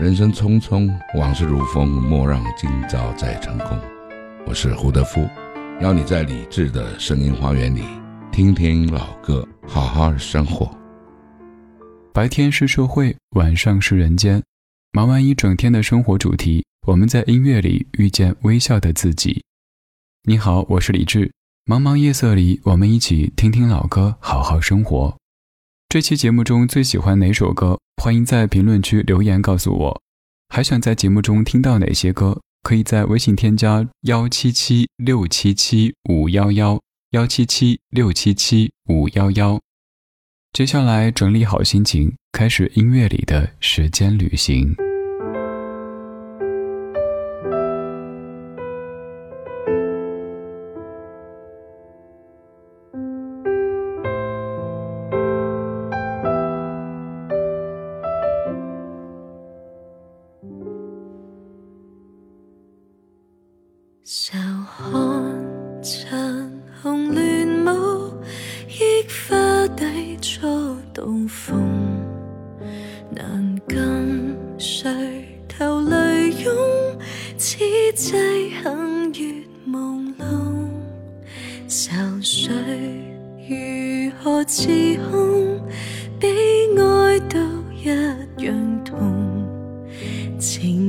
人生匆匆，往事如风，莫让今朝再成空。我是胡德夫，邀你在理智的声音花园里，听听老歌，好好生活。白天是社会，晚上是人间。忙完一整天的生活主题，我们在音乐里遇见微笑的自己。你好，我是李志。茫茫夜色里，我们一起听听老歌，好好生活。这期节目中最喜欢哪首歌？欢迎在评论区留言告诉我。还想在节目中听到哪些歌？可以在微信添加幺七七六七七五幺幺幺七七六七七五幺幺。接下来整理好心情，开始音乐里的时间旅行。Sim.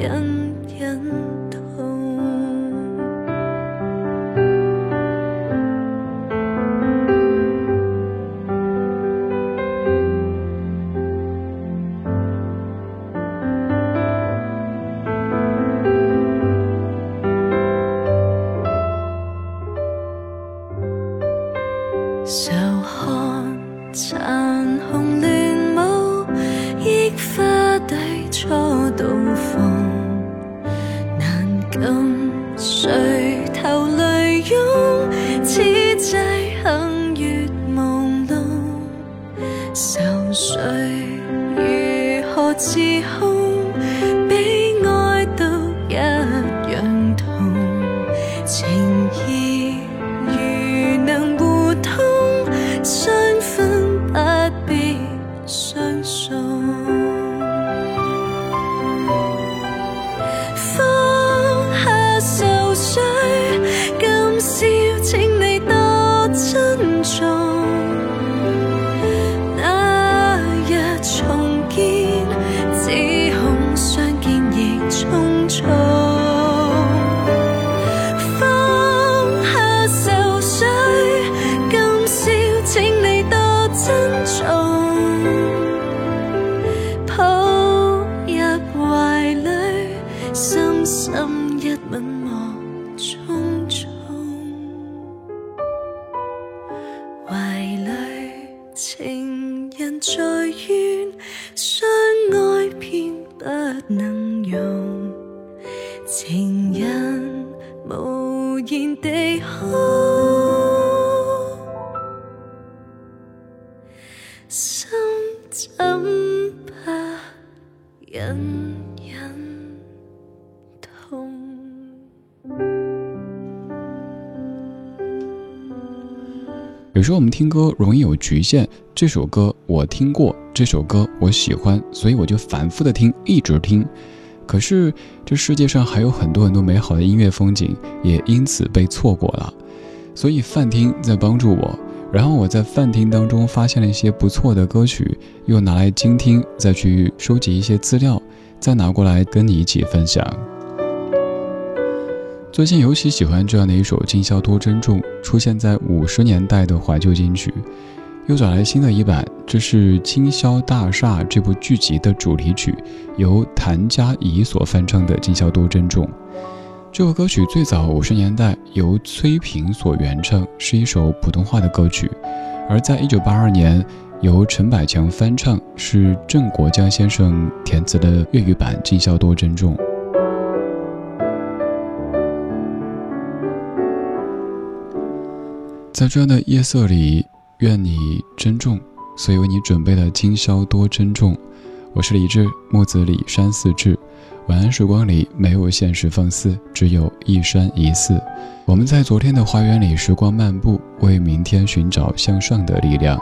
点点是空。有时候我们听歌容易有局限，这首歌我听过，这首歌我喜欢，所以我就反复的听，一直听。可是这世界上还有很多很多美好的音乐风景，也因此被错过了。所以泛听在帮助我，然后我在泛听当中发现了一些不错的歌曲，又拿来精听，再去收集一些资料，再拿过来跟你一起分享。最近尤其喜欢这样的一首《今宵多珍重》，出现在五十年代的怀旧金曲。又找来新的一版，这是《今宵大厦》这部剧集的主题曲，由谭佳怡所翻唱的《今宵多珍重》。这首歌曲最早五十年代由崔萍所原唱，是一首普通话的歌曲；而在一九八二年由陈百强翻唱，是郑国江先生填词的粤语版《今宵多珍重》。在这样的夜色里，愿你珍重，所以为你准备了《今宵多珍重》。我是李志，木子李山寺志。晚安时光里没有现实放肆，只有一山一寺。我们在昨天的花园里时光漫步，为明天寻找向上的力量。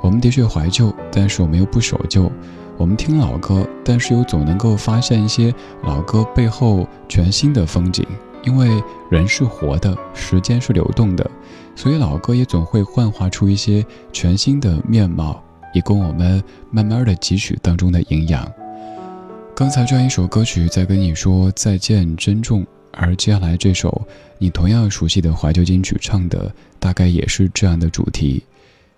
我们的确怀旧，但是我们又不守旧。我们听老歌，但是又总能够发现一些老歌背后全新的风景。因为人是活的，时间是流动的，所以老歌也总会幻化出一些全新的面貌，以供我们慢慢的汲取当中的营养。刚才这样一首歌曲在跟你说再见，珍重。而接下来这首你同样熟悉的怀旧金曲唱的，大概也是这样的主题。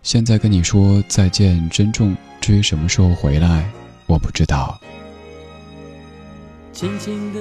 现在跟你说再见，珍重。至于什么时候回来，我不知道。轻轻的，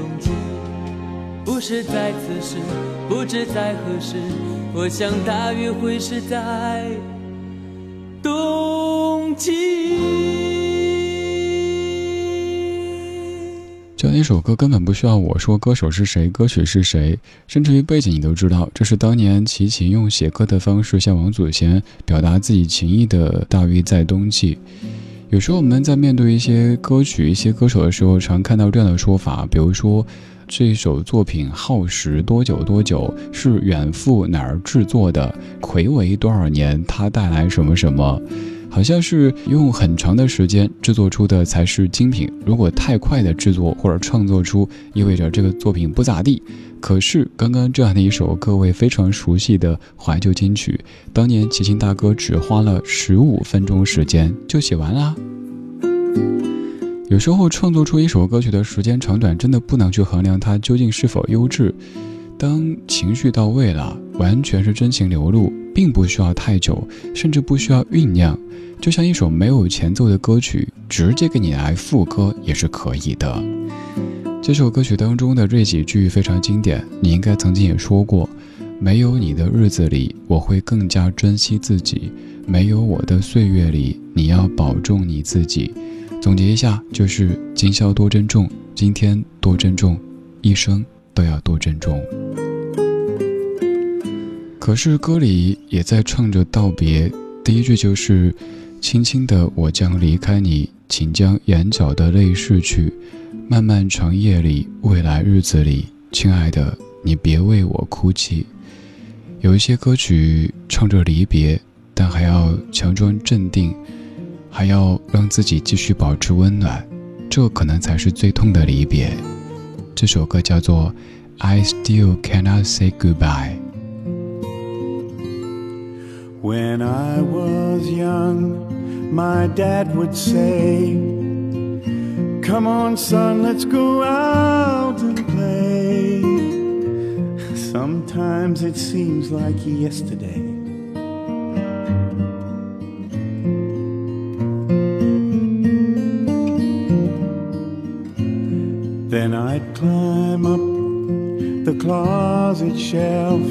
是在此时，不知在何时。我想大约会是在冬季。就那首歌根本不需要我说歌手是谁，歌曲是谁，甚至于背景你都知道。这是当年齐秦用写歌的方式向王祖贤表达自己情意的《大约在冬季》。有时候我们在面对一些歌曲、一些歌手的时候，常看到这样的说法，比如说这首作品耗时多久多久，是远赴哪儿制作的，魁违多少年，它带来什么什么。好像是用很长的时间制作出的才是精品。如果太快的制作或者创作出，意味着这个作品不咋地。可是刚刚这样的一首各位非常熟悉的怀旧金曲，当年齐秦大哥只花了十五分钟时间就写完啦。有时候创作出一首歌曲的时间长短，真的不能去衡量它究竟是否优质。当情绪到位了，完全是真情流露，并不需要太久，甚至不需要酝酿。就像一首没有前奏的歌曲，直接给你来副歌也是可以的。这首歌曲当中的这几句非常经典，你应该曾经也说过：“没有你的日子里，我会更加珍惜自己；没有我的岁月里，你要保重你自己。”总结一下，就是今宵多珍重，今天多珍重，一生都要多珍重。可是歌里也在唱着道别，第一句就是。轻轻的，我将离开你，请将眼角的泪拭去。漫漫长夜里，未来日子里，亲爱的，你别为我哭泣。有一些歌曲唱着离别，但还要强装镇定，还要让自己继续保持温暖，这可能才是最痛的离别。这首歌叫做《I Still Cannot Say Goodbye》。When I was young, my dad would say, Come on, son, let's go out and play. Sometimes it seems like yesterday. Then I'd climb up the closet shelf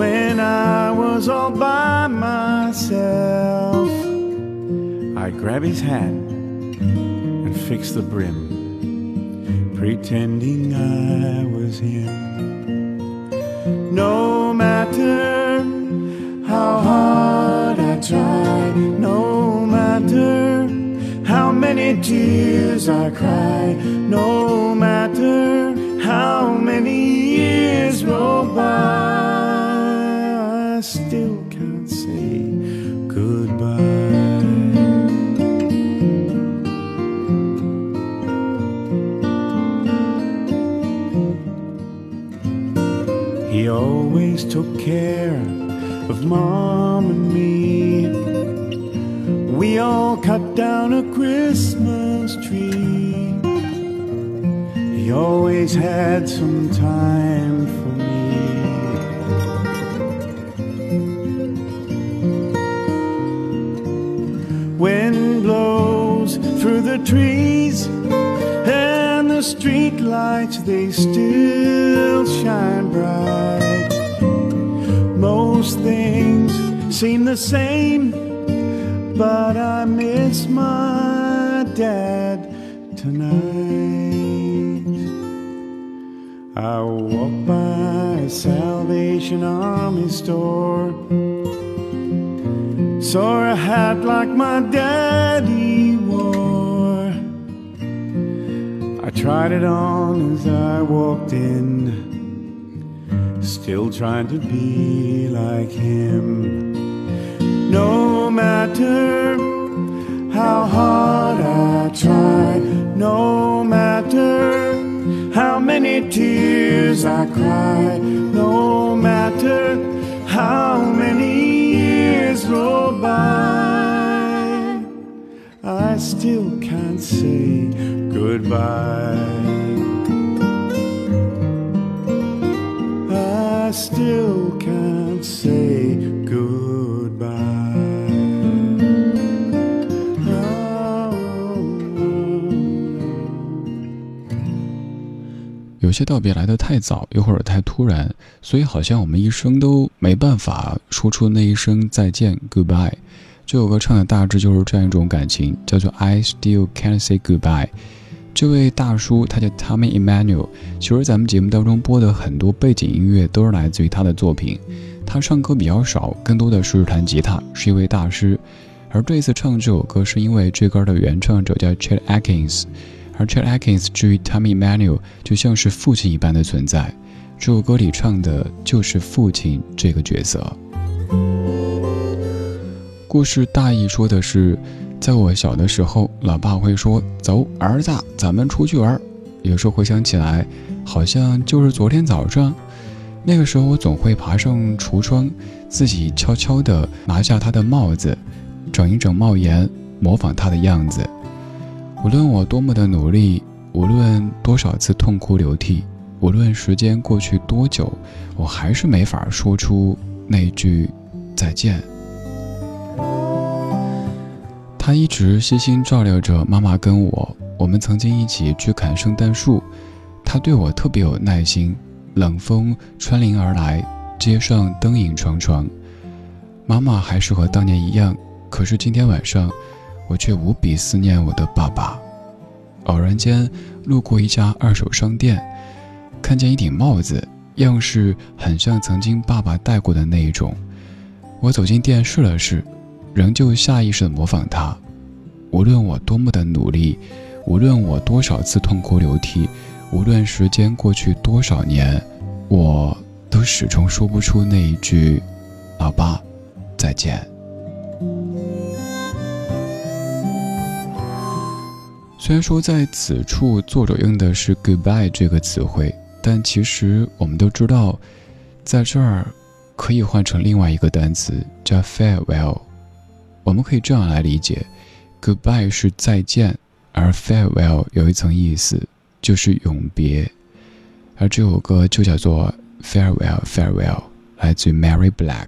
when I was all by myself, I'd grab his hat and fix the brim, pretending I was him. No matter how hard I try, no matter how many tears I cry, no matter how many years roll by. Took care of mom and me. We all cut down a Christmas tree. He always had some time for me. Wind blows through the trees, and the street lights they still shine bright. Seem the same, but I miss my dad tonight. I walk by a Salvation Army store saw a hat like my daddy wore. I tried it on as I walked in, still trying to be like him. No matter how hard I try, no matter how many tears I cry, no matter how many years roll by, I still can't say goodbye. 有些道别来得太早，又或者太突然，所以好像我们一生都没办法说出那一声再见 （goodbye）。这首歌唱的大致就是这样一种感情，叫做 “I still can't say goodbye”。这位大叔他叫 Tommy Emmanuel，其实咱们节目当中播的很多背景音乐都是来自于他的作品。他唱歌比较少，更多的是弹吉他，是一位大师。而这次唱这首歌，是因为这歌的原唱者叫 Chet Atkins，而 Chet Atkins 至于 Tommy Emmanuel 就像是父亲一般的存在。这首歌里唱的就是父亲这个角色。故事大意说的是。在我小的时候，老爸会说：“走，儿子，咱们出去玩。”有时候回想起来，好像就是昨天早上。那个时候，我总会爬上橱窗，自己悄悄地拿下他的帽子，整一整帽檐，模仿他的样子。无论我多么的努力，无论多少次痛哭流涕，无论时间过去多久，我还是没法说出那句再见。他一直悉心照料着妈妈跟我，我们曾经一起去砍圣诞树。他对我特别有耐心。冷风穿林而来，街上灯影幢幢。妈妈还是和当年一样，可是今天晚上，我却无比思念我的爸爸。偶然间路过一家二手商店，看见一顶帽子，样式很像曾经爸爸戴过的那一种。我走进店试了试。仍旧下意识地模仿他，无论我多么的努力，无论我多少次痛哭流涕，无论时间过去多少年，我都始终说不出那一句“老爸，再见”。虽然说在此处作者用的是 “goodbye” 这个词汇，但其实我们都知道，在这儿可以换成另外一个单词叫 “farewell”。我们可以这样来理解：goodbye 是再见，而 farewell 有一层意思，就是永别。而这首歌就叫做 farewell farewell，来自于 Mary Black。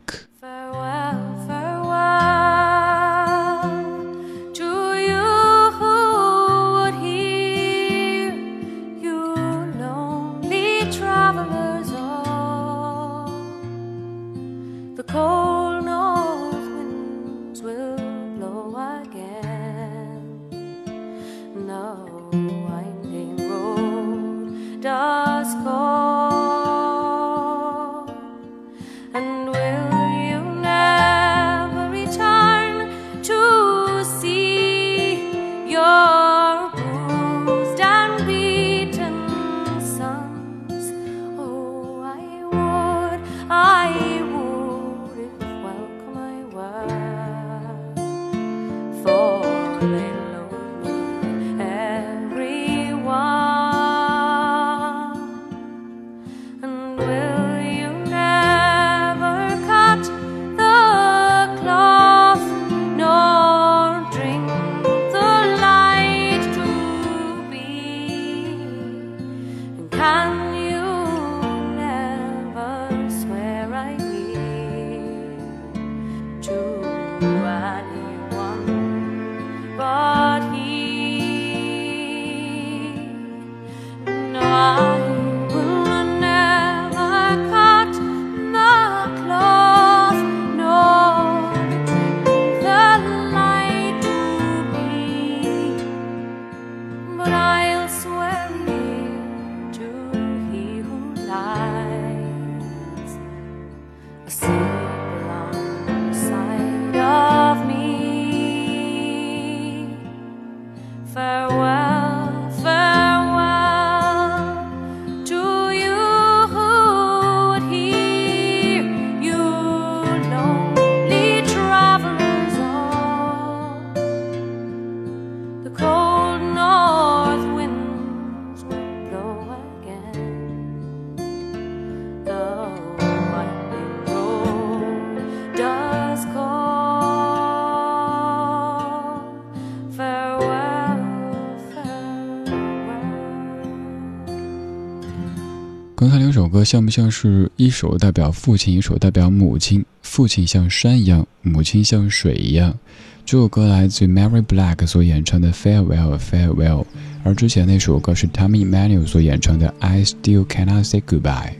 像不像是一首代表父亲，一首代表母亲？父亲像山一样，母亲像水一样。这首歌来自 Mary Black 所演唱的 Farewell Farewell，而之前那首歌是 Tommy Emmanuel 所演唱的 I Still Cannot Say Goodbye。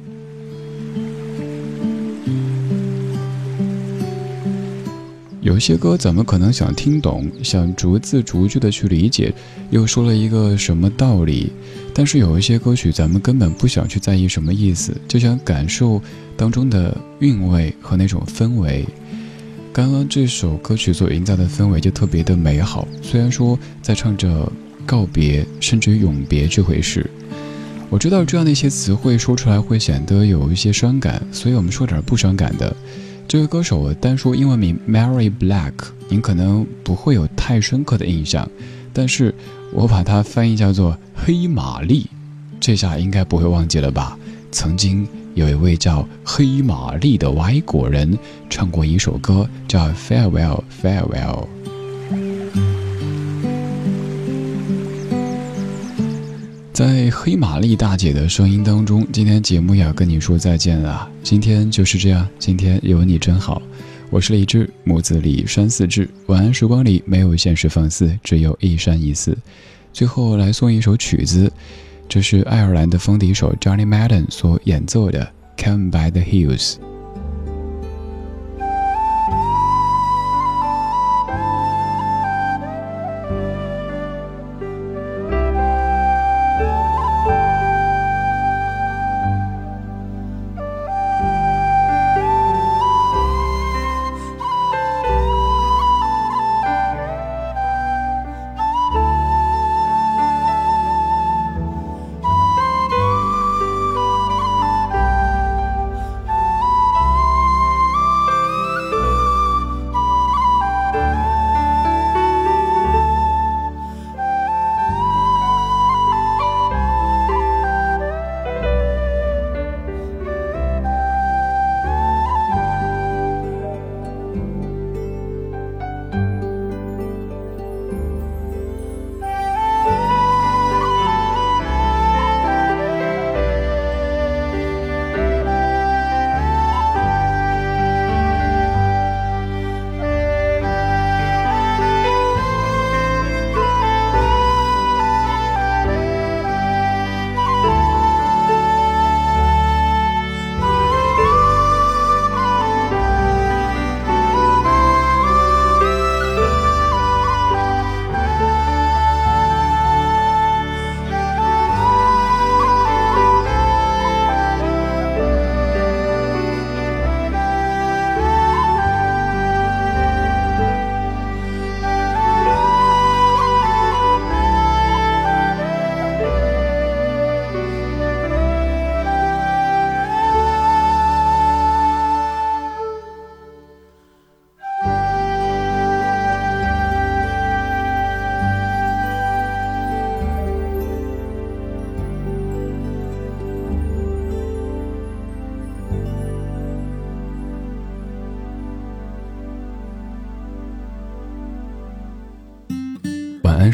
有些歌怎么可能想听懂，想逐字逐句的去理解，又说了一个什么道理。但是有一些歌曲咱们根本不想去在意什么意思，就想感受当中的韵味和那种氛围。刚刚这首歌曲所营造的氛围就特别的美好，虽然说在唱着告别甚至永别这回事。我知道这样的一些词汇说出来会显得有一些伤感，所以我们说点不伤感的。这位歌手单说英文名 Mary Black，您可能不会有太深刻的印象，但是我把它翻译叫做黑玛丽，这下应该不会忘记了吧？曾经有一位叫黑玛丽的外国人唱过一首歌，叫 Farewell Farewell。在黑玛丽大姐的声音当中，今天节目要跟你说再见了。今天就是这样，今天有你真好。我是李志，木子李山寺志。晚安时光里没有现实放肆，只有一山一寺。最后来送一首曲子，这是爱尔兰的风笛手 Johnny Madden 所演奏的《Come by the Hills》。